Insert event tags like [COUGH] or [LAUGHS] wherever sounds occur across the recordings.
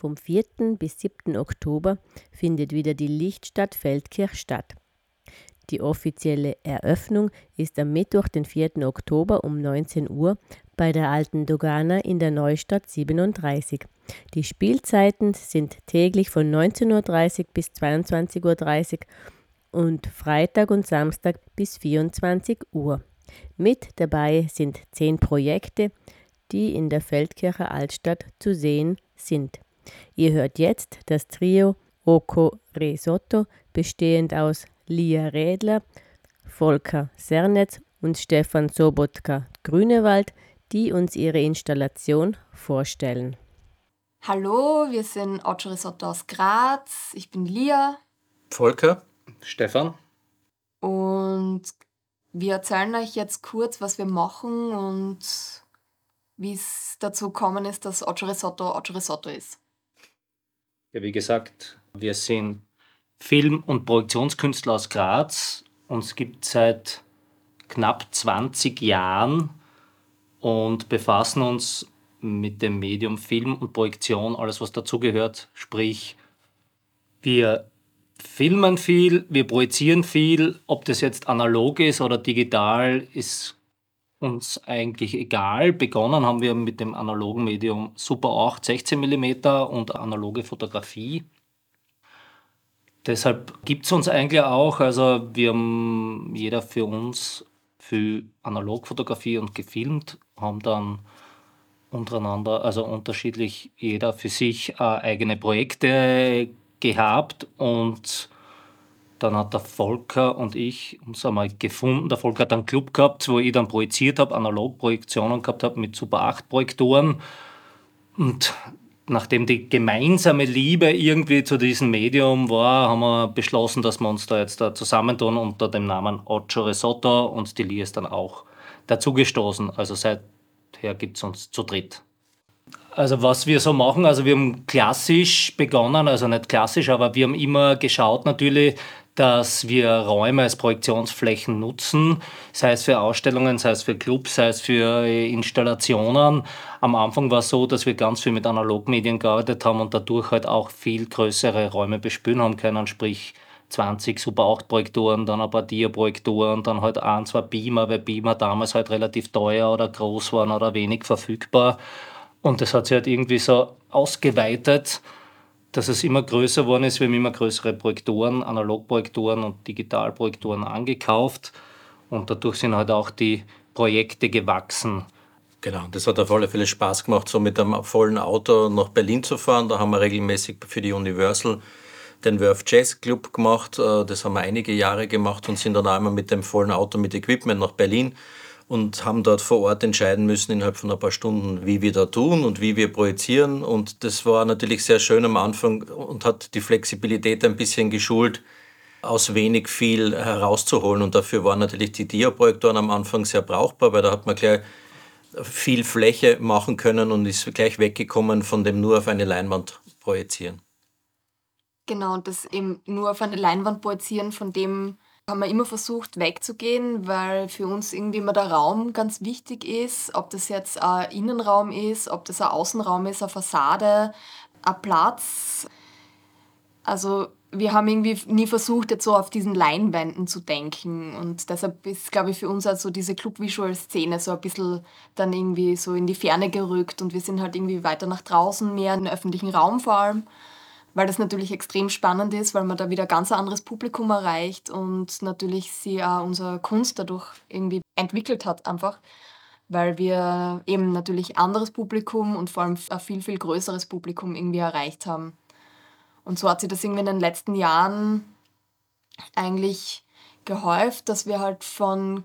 Vom 4. bis 7. Oktober findet wieder die Lichtstadt Feldkirch statt. Die offizielle Eröffnung ist am Mittwoch, den 4. Oktober um 19 Uhr bei der Alten Dogana in der Neustadt 37. Die Spielzeiten sind täglich von 19.30 Uhr bis 22.30 Uhr und Freitag und Samstag bis 24 Uhr. Mit dabei sind zehn Projekte, die in der Feldkircher Altstadt zu sehen sind. Ihr hört jetzt das Trio Oko Risotto, bestehend aus Lia Rädler, Volker Sernetz und Stefan Sobotka Grünewald, die uns ihre Installation vorstellen. Hallo, wir sind Ocho Risotto aus Graz. Ich bin Lia. Volker. Stefan. Und wir erzählen euch jetzt kurz, was wir machen und wie es dazu gekommen ist, dass Ocho Risotto Ocho Risotto ist. Ja, wie gesagt, wir sind Film- und Produktionskünstler aus Graz. Uns gibt seit knapp 20 Jahren und befassen uns mit dem Medium Film und Projektion, alles was dazugehört. Sprich, wir filmen viel, wir projizieren viel. Ob das jetzt analog ist oder digital, ist uns eigentlich egal. Begonnen haben wir mit dem analogen Medium Super 8 16 mm und analoge Fotografie. Deshalb gibt es uns eigentlich auch, also wir haben jeder für uns für Analogfotografie und gefilmt, haben dann untereinander, also unterschiedlich jeder für sich äh, eigene Projekte gehabt und dann hat der Volker und ich uns einmal gefunden. Der Volker hat einen Club gehabt, wo ich dann projiziert habe, Analogprojektionen gehabt habe mit Super 8 Projektoren. Und nachdem die gemeinsame Liebe irgendwie zu diesem Medium war, haben wir beschlossen, dass wir uns da jetzt da zusammentun unter dem Namen Ocho Risotto und die Lia ist dann auch dazugestoßen. Also seither gibt es uns zu dritt. Also was wir so machen, also wir haben klassisch begonnen, also nicht klassisch, aber wir haben immer geschaut natürlich, dass wir Räume als Projektionsflächen nutzen, sei es für Ausstellungen, sei es für Clubs, sei es für Installationen. Am Anfang war es so, dass wir ganz viel mit Analogmedien gearbeitet haben und dadurch halt auch viel größere Räume bespülen haben können, sprich 20 Super 8 Projektoren, dann ein paar Dia-Projektoren, dann halt ein, zwei Beamer, weil Beamer damals halt relativ teuer oder groß waren oder wenig verfügbar. Und das hat sich halt irgendwie so ausgeweitet, dass es immer größer geworden ist. Wir haben immer größere Projektoren, Analogprojektoren und Digitalprojektoren angekauft. Und dadurch sind halt auch die Projekte gewachsen. Genau, das hat auf alle Fälle Spaß gemacht, so mit einem vollen Auto nach Berlin zu fahren. Da haben wir regelmäßig für die Universal den Wurf Jazz Club gemacht. Äh, das haben wir einige Jahre gemacht und sind dann immer mit dem vollen Auto mit Equipment nach Berlin und haben dort vor Ort entscheiden müssen innerhalb von ein paar Stunden, wie wir da tun und wie wir projizieren. Und das war natürlich sehr schön am Anfang und hat die Flexibilität ein bisschen geschult, aus wenig viel herauszuholen. Und dafür waren natürlich die Diaprojektoren am Anfang sehr brauchbar, weil da hat man gleich viel Fläche machen können und ist gleich weggekommen von dem nur auf eine Leinwand projizieren. Genau, und das eben nur auf eine Leinwand projizieren, von dem haben wir immer versucht wegzugehen, weil für uns irgendwie immer der Raum ganz wichtig ist, ob das jetzt ein Innenraum ist, ob das ein Außenraum ist, eine Fassade, ein Platz. Also wir haben irgendwie nie versucht, jetzt so auf diesen Leinwänden zu denken. Und deshalb ist, glaube ich, für uns also diese Club-Visual-Szene so ein bisschen dann irgendwie so in die Ferne gerückt. Und wir sind halt irgendwie weiter nach draußen, mehr in den öffentlichen Raum vor allem weil das natürlich extrem spannend ist, weil man da wieder ganz anderes Publikum erreicht und natürlich sie auch unsere Kunst dadurch irgendwie entwickelt hat einfach, weil wir eben natürlich anderes Publikum und vor allem ein viel, viel größeres Publikum irgendwie erreicht haben. Und so hat sich das irgendwie in den letzten Jahren eigentlich gehäuft, dass wir halt von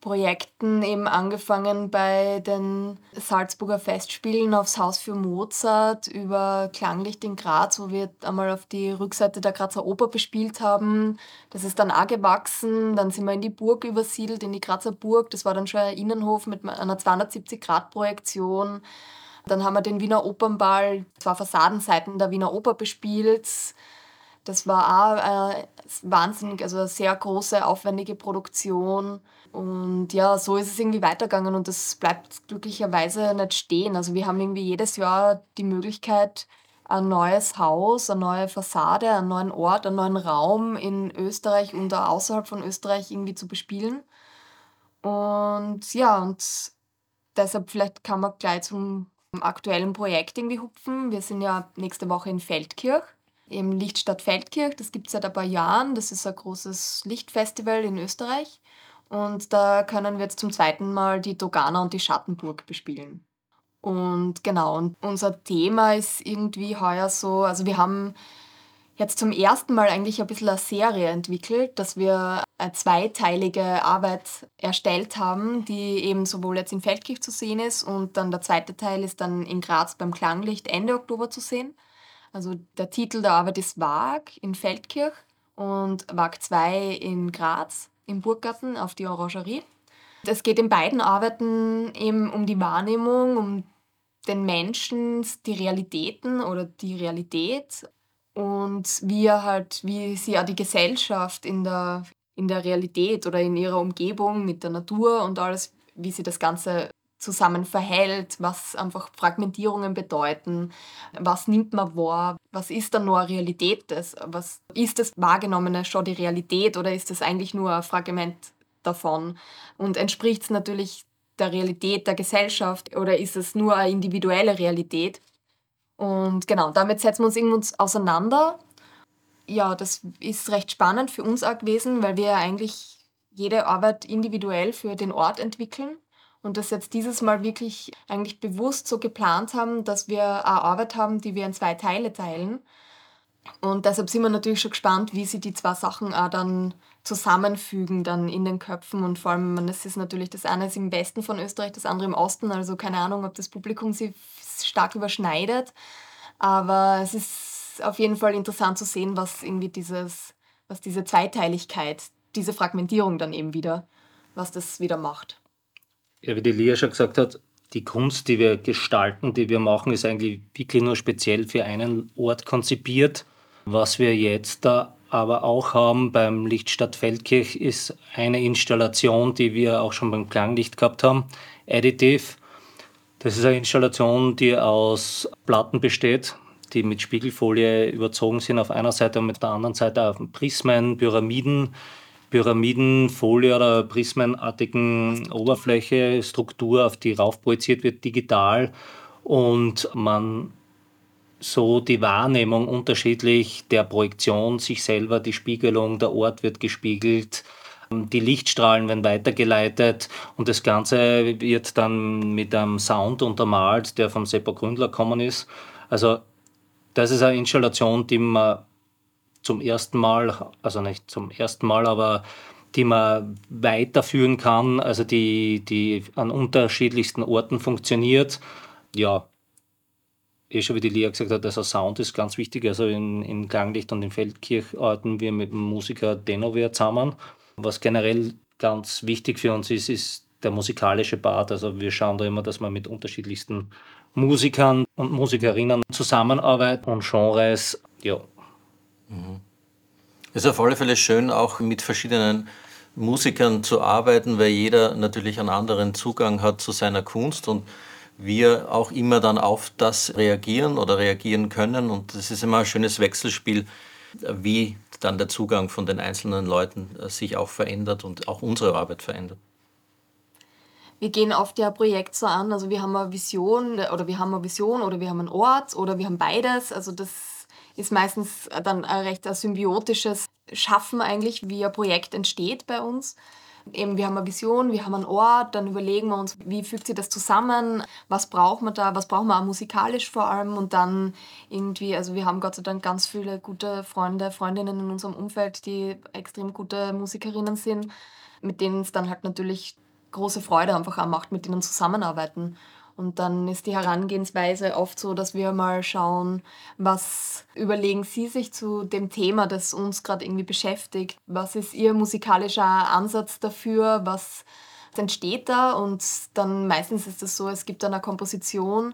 Projekten eben angefangen bei den Salzburger Festspielen aufs Haus für Mozart über Klanglicht in Graz, wo wir einmal auf die Rückseite der Grazer Oper bespielt haben. Das ist dann auch gewachsen. Dann sind wir in die Burg übersiedelt, in die Grazer Burg. Das war dann schon ein Innenhof mit einer 270-Grad-Projektion. Dann haben wir den Wiener Opernball, zwei Fassadenseiten der Wiener Oper bespielt. Das war auch äh, wahnsinnig, also eine sehr große, aufwendige Produktion. Und ja, so ist es irgendwie weitergegangen und das bleibt glücklicherweise nicht stehen. Also wir haben irgendwie jedes Jahr die Möglichkeit, ein neues Haus, eine neue Fassade, einen neuen Ort, einen neuen Raum in Österreich und auch außerhalb von Österreich irgendwie zu bespielen. Und ja, und deshalb vielleicht kann man gleich zum aktuellen Projekt irgendwie hupfen. Wir sind ja nächste Woche in Feldkirch, im Lichtstadt Feldkirch. Das gibt es seit ein paar Jahren. Das ist ein großes Lichtfestival in Österreich. Und da können wir jetzt zum zweiten Mal die Dogana und die Schattenburg bespielen. Und genau, und unser Thema ist irgendwie heuer so, also wir haben jetzt zum ersten Mal eigentlich ein bisschen eine Serie entwickelt, dass wir eine zweiteilige Arbeit erstellt haben, die eben sowohl jetzt in Feldkirch zu sehen ist und dann der zweite Teil ist dann in Graz beim Klanglicht Ende Oktober zu sehen. Also der Titel der Arbeit ist Wag in Feldkirch und Wag 2 in Graz im Burggarten auf die Orangerie. Es geht in beiden Arbeiten eben um die Wahrnehmung, um den Menschen, die Realitäten oder die Realität und wie halt, wie sie ja die Gesellschaft in der, in der Realität oder in ihrer Umgebung mit der Natur und alles, wie sie das Ganze zusammen verhält, was einfach Fragmentierungen bedeuten, was nimmt man wahr, was ist dann nur Realität des, was ist das Wahrgenommene schon die Realität oder ist es eigentlich nur ein Fragment davon und entspricht es natürlich der Realität der Gesellschaft oder ist es nur eine individuelle Realität? Und genau, damit setzen wir uns irgendwie auseinander. Ja, das ist recht spannend für uns auch gewesen, weil wir eigentlich jede Arbeit individuell für den Ort entwickeln und das jetzt dieses Mal wirklich eigentlich bewusst so geplant haben, dass wir eine Arbeit haben, die wir in zwei Teile teilen. Und deshalb sind wir natürlich schon gespannt, wie sie die zwei Sachen auch dann zusammenfügen dann in den Köpfen und vor allem, es ist natürlich, das eine ist im Westen von Österreich, das andere im Osten, also keine Ahnung, ob das Publikum sich stark überschneidet, aber es ist auf jeden Fall interessant zu sehen, was irgendwie dieses, was diese Zweiteiligkeit, diese Fragmentierung dann eben wieder, was das wieder macht. Ja, wie die Lia schon gesagt hat, die Kunst, die wir gestalten, die wir machen, ist eigentlich wirklich nur speziell für einen Ort konzipiert. Was wir jetzt da aber auch haben beim Lichtstadt Feldkirch ist eine Installation, die wir auch schon beim Klanglicht gehabt haben, Additive. Das ist eine Installation, die aus Platten besteht, die mit Spiegelfolie überzogen sind auf einer Seite und mit der anderen Seite auf Prismen, Pyramiden, Pyramidenfolie oder prismenartigen Oberfläche, Struktur, auf die raufprojiziert wird, digital und man so die Wahrnehmung unterschiedlich der Projektion, sich selber, die Spiegelung, der Ort wird gespiegelt, die Lichtstrahlen werden weitergeleitet und das Ganze wird dann mit einem Sound untermalt, der vom Seppo Gründler gekommen ist. Also das ist eine Installation, die man zum ersten Mal, also nicht zum ersten Mal, aber die man weiterführen kann, also die, die an unterschiedlichsten Orten funktioniert. Ja, eh schon wie die Lea gesagt hat, also Sound ist ganz wichtig. Also in, in Klanglicht und in Feldkirch arbeiten wir mit dem Musiker Denover zusammen. Was generell ganz wichtig für uns ist, ist der musikalische Part. Also wir schauen da immer, dass wir mit unterschiedlichsten Musikern und Musikerinnen zusammenarbeiten und Genres, ja. Mhm. Es ist auf alle Fälle schön, auch mit verschiedenen Musikern zu arbeiten, weil jeder natürlich einen anderen Zugang hat zu seiner Kunst und wir auch immer dann auf das reagieren oder reagieren können. Und das ist immer ein schönes Wechselspiel, wie dann der Zugang von den einzelnen Leuten äh, sich auch verändert und auch unsere Arbeit verändert. Wir gehen oft ja Projekt so an, also wir haben eine Vision oder wir haben eine Vision oder wir haben einen Ort oder wir haben beides. Also das ist meistens dann ein recht symbiotisches Schaffen eigentlich, wie ein Projekt entsteht bei uns eben, wir haben eine Vision, wir haben einen Ort, dann überlegen wir uns, wie fügt sich das zusammen, was braucht man da, was brauchen wir auch musikalisch vor allem und dann irgendwie, also wir haben Gott sei Dank ganz viele gute Freunde, Freundinnen in unserem Umfeld, die extrem gute Musikerinnen sind, mit denen es dann halt natürlich große Freude einfach auch macht, mit denen zusammenarbeiten. Und dann ist die Herangehensweise oft so, dass wir mal schauen, was überlegen Sie sich zu dem Thema, das uns gerade irgendwie beschäftigt? Was ist Ihr musikalischer Ansatz dafür? Was entsteht da? Und dann meistens ist es so, es gibt dann eine Komposition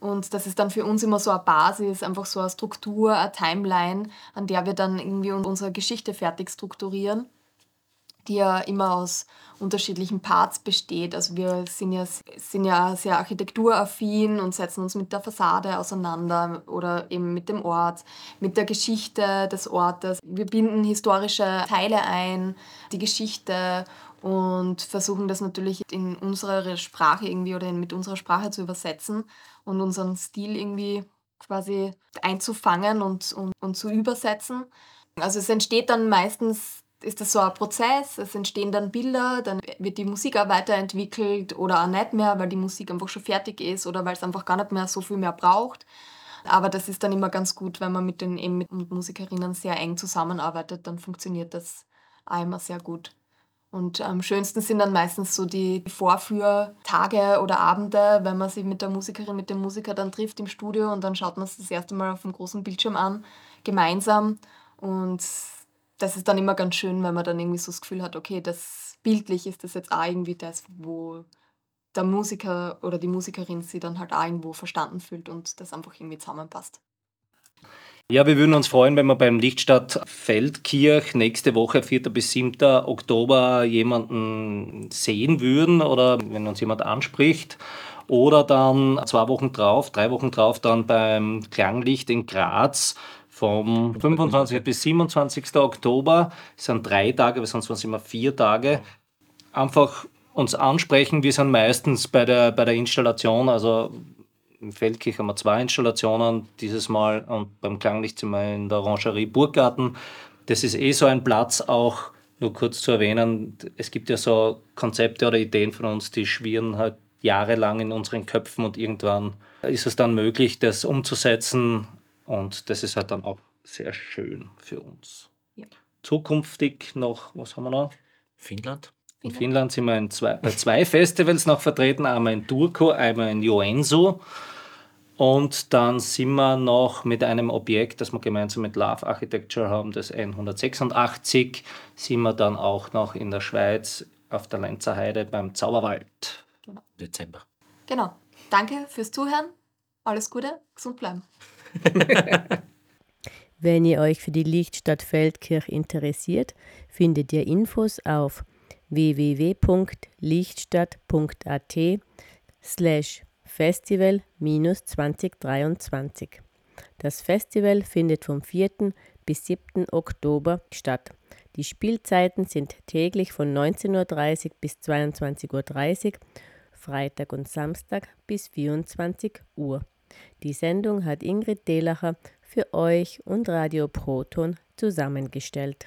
und das ist dann für uns immer so eine Basis, einfach so eine Struktur, eine Timeline, an der wir dann irgendwie unsere Geschichte fertig strukturieren. Die ja immer aus unterschiedlichen Parts besteht. Also wir sind ja, sind ja sehr architekturaffin und setzen uns mit der Fassade auseinander oder eben mit dem Ort, mit der Geschichte des Ortes. Wir binden historische Teile ein, die Geschichte und versuchen das natürlich in unsere Sprache irgendwie oder mit unserer Sprache zu übersetzen und unseren Stil irgendwie quasi einzufangen und, und, und zu übersetzen. Also es entsteht dann meistens ist das so ein Prozess, es entstehen dann Bilder, dann wird die Musik auch weiterentwickelt oder auch nicht mehr, weil die Musik einfach schon fertig ist oder weil es einfach gar nicht mehr so viel mehr braucht. Aber das ist dann immer ganz gut, wenn man mit den eben mit Musikerinnen sehr eng zusammenarbeitet, dann funktioniert das auch immer sehr gut. Und am schönsten sind dann meistens so die Vorführtage oder Abende, wenn man sich mit der Musikerin, mit dem Musiker dann trifft im Studio und dann schaut man es das erste Mal auf dem großen Bildschirm an, gemeinsam. Und das ist dann immer ganz schön, wenn man dann irgendwie so das Gefühl hat, okay, das bildlich ist das jetzt auch irgendwie das, wo der Musiker oder die Musikerin sich dann halt auch irgendwo verstanden fühlt und das einfach irgendwie zusammenpasst. Ja, wir würden uns freuen, wenn wir beim Lichtstadt Feldkirch nächste Woche, 4. bis 7. Oktober, jemanden sehen würden oder wenn uns jemand anspricht. Oder dann zwei Wochen drauf, drei Wochen drauf, dann beim Klanglicht in Graz vom 25. bis 27. Oktober. Es sind drei Tage, weil sonst waren es immer vier Tage. Einfach uns ansprechen. Wir sind meistens bei der, bei der Installation, also im Feldkirch haben wir zwei Installationen dieses Mal und beim Klanglicht sind wir in der Orangerie Burggarten. Das ist eh so ein Platz, auch nur kurz zu erwähnen, es gibt ja so Konzepte oder Ideen von uns, die schwirren halt jahrelang in unseren Köpfen und irgendwann ist es dann möglich, das umzusetzen und das ist halt dann auch sehr schön für uns. Ja. Zukünftig noch, was haben wir noch? Finnland. In Finnland sind wir in zwei, bei zwei [LAUGHS] Festivals noch vertreten, einmal in Turku, einmal in Joensuu. Und dann sind wir noch mit einem Objekt, das wir gemeinsam mit Love Architecture haben, das N186, sind wir dann auch noch in der Schweiz auf der Lenzer Heide beim Zauberwald. Genau. Dezember. Genau. Danke fürs Zuhören. Alles Gute, gesund bleiben. [LAUGHS] Wenn ihr euch für die Lichtstadt Feldkirch interessiert, findet ihr Infos auf www.lichtstadt.at slash festival-2023. Das Festival findet vom 4. bis 7. Oktober statt. Die Spielzeiten sind täglich von 19.30 Uhr bis 22.30 Uhr, Freitag und Samstag bis 24 Uhr. Die Sendung hat Ingrid Delacher für euch und Radio Proton zusammengestellt.